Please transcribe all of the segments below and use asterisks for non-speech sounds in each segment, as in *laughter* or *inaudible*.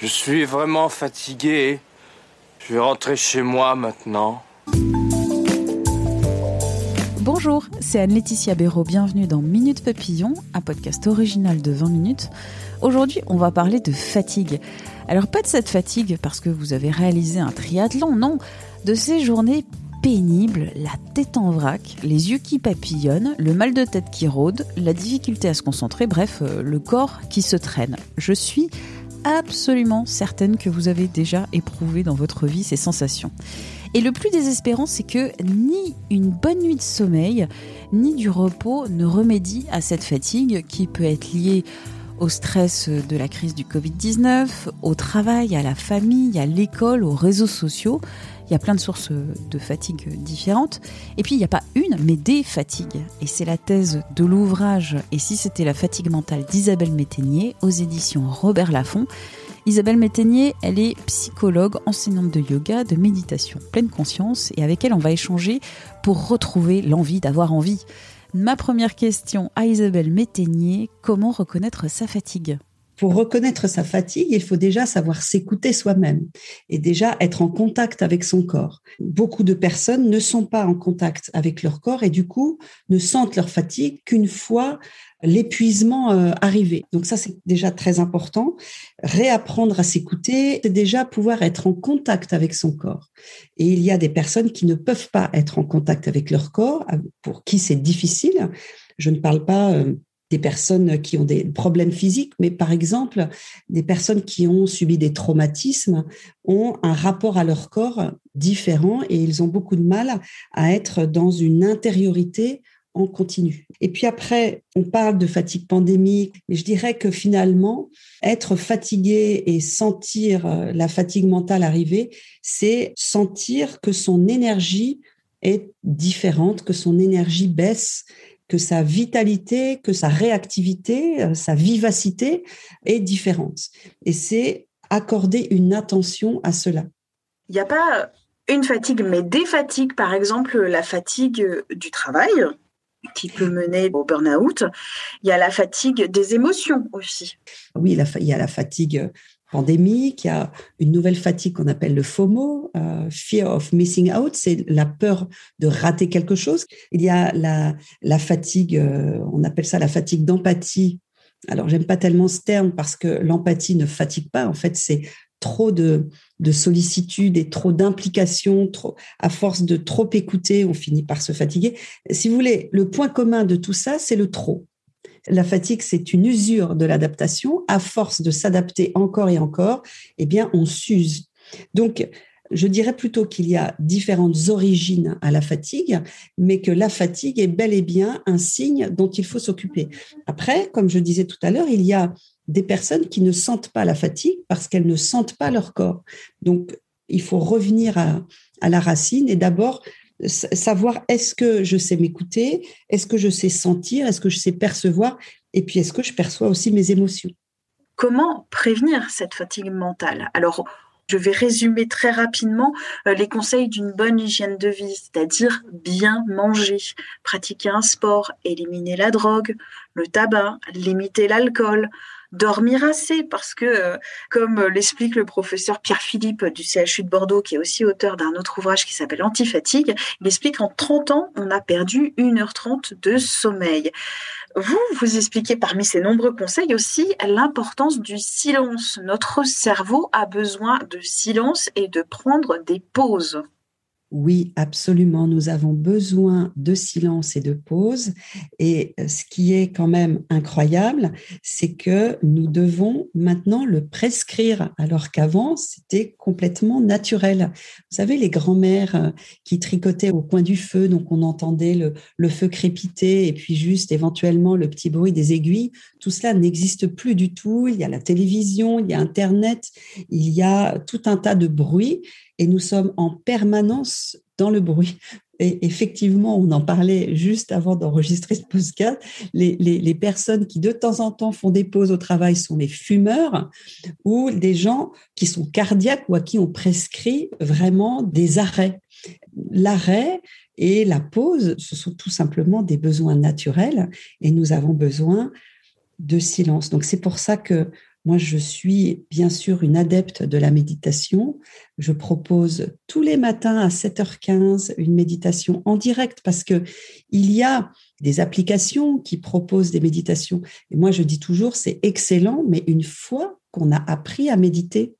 Je suis vraiment fatigué. Je vais rentrer chez moi maintenant. Bonjour, c'est Anne-Laetitia Béraud. Bienvenue dans Minute Papillon, un podcast original de 20 minutes. Aujourd'hui, on va parler de fatigue. Alors, pas de cette fatigue parce que vous avez réalisé un triathlon, non, de ces journées pénibles, la tête en vrac, les yeux qui papillonnent, le mal de tête qui rôde, la difficulté à se concentrer, bref, euh, le corps qui se traîne. Je suis absolument certaine que vous avez déjà éprouvé dans votre vie ces sensations. Et le plus désespérant, c'est que ni une bonne nuit de sommeil, ni du repos ne remédient à cette fatigue qui peut être liée au stress de la crise du Covid-19, au travail, à la famille, à l'école, aux réseaux sociaux. Il y a plein de sources de fatigue différentes. Et puis, il n'y a pas une, mais des fatigues. Et c'est la thèse de l'ouvrage Et si c'était la fatigue mentale d'Isabelle Métainier aux éditions Robert Laffont. Isabelle Métainier, elle est psychologue, enseignante de yoga, de méditation pleine conscience, et avec elle, on va échanger pour retrouver l'envie d'avoir envie. Ma première question à Isabelle Métainier, comment reconnaître sa fatigue? Pour reconnaître sa fatigue, il faut déjà savoir s'écouter soi-même et déjà être en contact avec son corps. Beaucoup de personnes ne sont pas en contact avec leur corps et du coup ne sentent leur fatigue qu'une fois l'épuisement euh, arrivé. Donc ça, c'est déjà très important. Réapprendre à s'écouter, c'est déjà pouvoir être en contact avec son corps. Et il y a des personnes qui ne peuvent pas être en contact avec leur corps, pour qui c'est difficile. Je ne parle pas euh, des personnes qui ont des problèmes physiques, mais par exemple, des personnes qui ont subi des traumatismes ont un rapport à leur corps différent et ils ont beaucoup de mal à être dans une intériorité en continu. Et puis après, on parle de fatigue pandémique, mais je dirais que finalement, être fatigué et sentir euh, la fatigue mentale arriver, c'est sentir que son énergie est différente, que son énergie baisse que sa vitalité, que sa réactivité, euh, sa vivacité est différente. Et c'est accorder une attention à cela. Il n'y a pas une fatigue, mais des fatigues, par exemple la fatigue du travail qui peut mener au burn-out. Il y a la fatigue des émotions aussi. Oui, il y a la fatigue pandémique, il y a une nouvelle fatigue qu'on appelle le FOMO, euh, Fear of Missing Out, c'est la peur de rater quelque chose. Il y a la, fatigue, euh, on appelle ça la fatigue d'empathie. Alors, j'aime pas tellement ce terme parce que l'empathie ne fatigue pas. En fait, c'est trop de, de sollicitude et trop d'implication, à force de trop écouter, on finit par se fatiguer. Si vous voulez, le point commun de tout ça, c'est le trop. La fatigue, c'est une usure de l'adaptation. À force de s'adapter encore et encore, eh bien, on s'use. Donc, je dirais plutôt qu'il y a différentes origines à la fatigue, mais que la fatigue est bel et bien un signe dont il faut s'occuper. Après, comme je disais tout à l'heure, il y a des personnes qui ne sentent pas la fatigue parce qu'elles ne sentent pas leur corps. Donc, il faut revenir à, la racine et d'abord savoir est-ce que je sais m'écouter, est-ce que je sais sentir, est-ce que je sais percevoir, et puis est-ce que je perçois aussi mes émotions. Comment prévenir cette fatigue mentale? Alors, je vais résumer très rapidement euh, les conseils d'une bonne hygiène de vie, c'est-à-dire bien manger, pratiquer un sport, éliminer la drogue, le tabac, limiter l'alcool, dormir assez parce que, euh, comme l'explique le professeur Pierre Philippe du CHU de Bordeaux, qui est aussi auteur d'un autre ouvrage qui s'appelle Antifatigue, il explique qu'en 30 ans, on a perdu 1h30 de sommeil. Vous, vous expliquez parmi ces nombreux conseils aussi l'importance du silence. Notre cerveau a besoin de silence et de prendre des pauses. Oui, absolument. Nous avons besoin de silence et de pause. Et euh, ce qui est quand même incroyable, c'est que nous devons maintenant le prescrire, alors qu'avant, c'était complètement naturel. Vous savez, les grands-mères euh, qui tricotaient au coin du feu, donc on entendait le, le feu crépiter et puis juste éventuellement le petit bruit des aiguilles, tout cela n'existe plus du tout. Il y a la télévision, il y a Internet, il y a tout un tas de bruits et nous sommes en permanence dans le bruit. Et effectivement, on en parlait juste avant d'enregistrer ce podcast. Les, les, personnes qui de temps en temps font des pauses au travail sont les fumeurs ou des gens qui sont cardiaques ou à qui on prescrit vraiment des arrêts. L'arrêt et la pause, ce sont tout simplement des besoins naturels et nous avons besoin de silence. Donc c'est pour ça que moi, je suis bien sûr une adepte de la méditation. Je propose tous les matins à 7h15 une méditation en direct parce que il y a des applications qui proposent des méditations. Et moi, je dis toujours, c'est excellent, mais une fois qu'on a appris à méditer,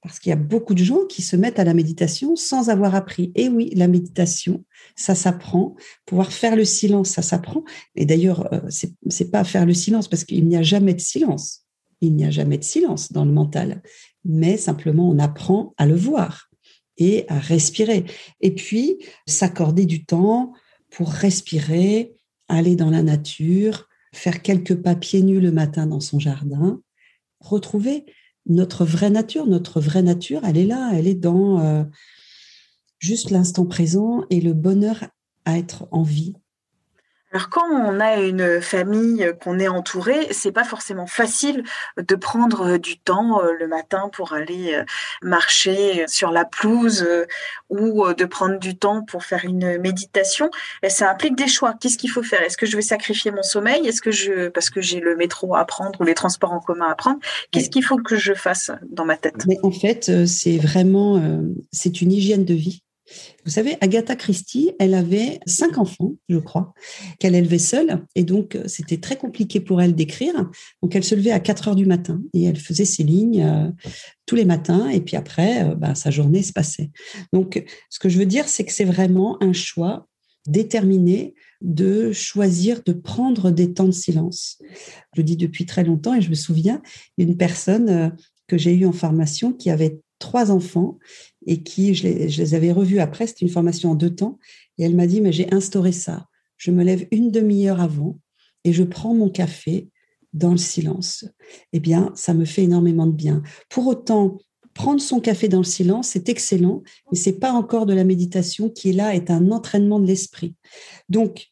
parce qu'il y a beaucoup de gens qui se mettent à la méditation sans avoir appris. Et oui, la méditation, ça s'apprend. Pouvoir faire le silence, ça s'apprend. Et d'ailleurs, euh, c'est, c'est pas faire le silence parce qu'il n'y a jamais de silence il n'y a jamais de silence dans le mental, mais simplement on apprend à le voir et à respirer. Et puis, s'accorder du temps pour respirer, aller dans la nature, faire quelques pas pieds nus le matin dans son jardin, retrouver notre vraie nature. Notre vraie nature, elle est là, elle est dans euh, juste l'instant présent et le bonheur à être en vie, alors quand on a une famille qu'on est entouré, c'est pas forcément facile de prendre du temps euh, le matin pour aller euh, marcher sur la pelouse euh, ou de prendre du temps pour faire une méditation. Et ça implique des choix. Qu'est-ce qu'il faut faire? Est-ce que je vais sacrifier mon sommeil? Est-ce que je parce que j'ai le métro à prendre ou les transports en commun à prendre Qu'est-ce qu'il faut que je fasse dans ma tête? Mais en fait, c'est vraiment c'est une hygiène de vie vous savez, Agatha Christie, elle avait cinq enfants, je crois, qu'elle élevait seule. Et donc, c'était très compliqué pour elle d'écrire. Donc, elle se levait à 4 heures du matin et elle faisait ses lignes euh, tous les matins. Et puis après, euh, bah, sa journée se passait. Donc, ce que je veux dire, c'est que c'est vraiment un choix déterminé de choisir de prendre des temps de silence. Je le dis depuis très longtemps et je me souviens d'une personne euh, que j'ai eue en formation qui avait trois enfants et qui, je les, avais revus après, c'était une formation en deux temps, et elle m'a dit, mais j'ai instauré ça. Je me lève une demi-heure avant et je prends mon café dans le silence. Eh bien, ça me fait énormément de bien. Pour autant, prendre son café dans le silence, c'est excellent, mais c'est pas encore de la méditation qui est là, est un entraînement de l'esprit. Donc,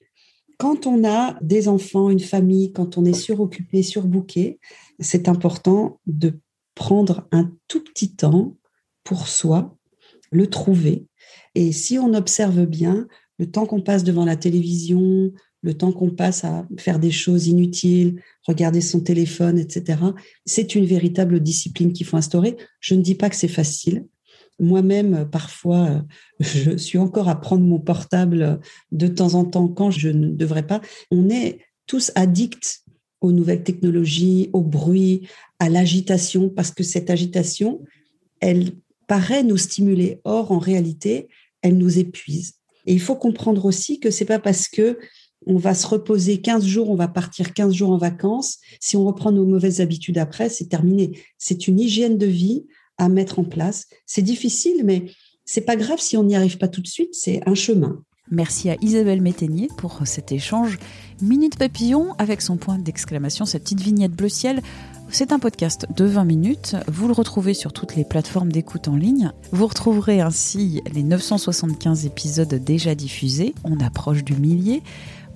quand on a des enfants, une famille, quand on est suroccupé, surbooké, c'est important de prendre un tout petit temps pour soi, le trouver. Et si on observe bien, le temps qu'on passe devant la télévision, le temps qu'on passe à faire des choses inutiles, regarder son téléphone, etc., c'est une véritable discipline qu'il faut instaurer. Je ne dis pas que c'est facile. Moi-même, parfois, *laughs* je suis encore à prendre mon portable de temps en temps quand je ne devrais pas. On est tous addicts aux nouvelles technologies, au bruit, à l'agitation, parce que cette agitation, elle paraît nous stimuler. Or, en réalité, elle nous épuise. Et il faut comprendre aussi que c'est pas parce que on va se reposer 15 jours, on va partir 15 jours en vacances. Si on reprend nos mauvaises habitudes après, c'est terminé. C'est une hygiène de vie à mettre en place. C'est difficile, mais c'est pas grave si on n'y arrive pas tout de suite. C'est un chemin. Merci à Isabelle Métainier pour cet échange. Minute Papillon avec son point d'exclamation, cette petite vignette bleu ciel. C'est un podcast de 20 minutes. Vous le retrouvez sur toutes les plateformes d'écoute en ligne. Vous retrouverez ainsi les 975 épisodes déjà diffusés. On approche du millier.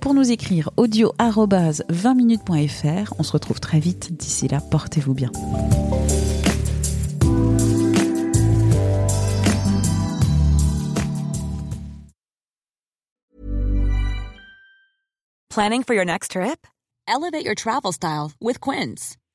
Pour nous écrire audio 20minutes.fr. On se retrouve très vite. D'ici là, portez-vous bien. Planning for your next trip? Elevate your travel style with Quince.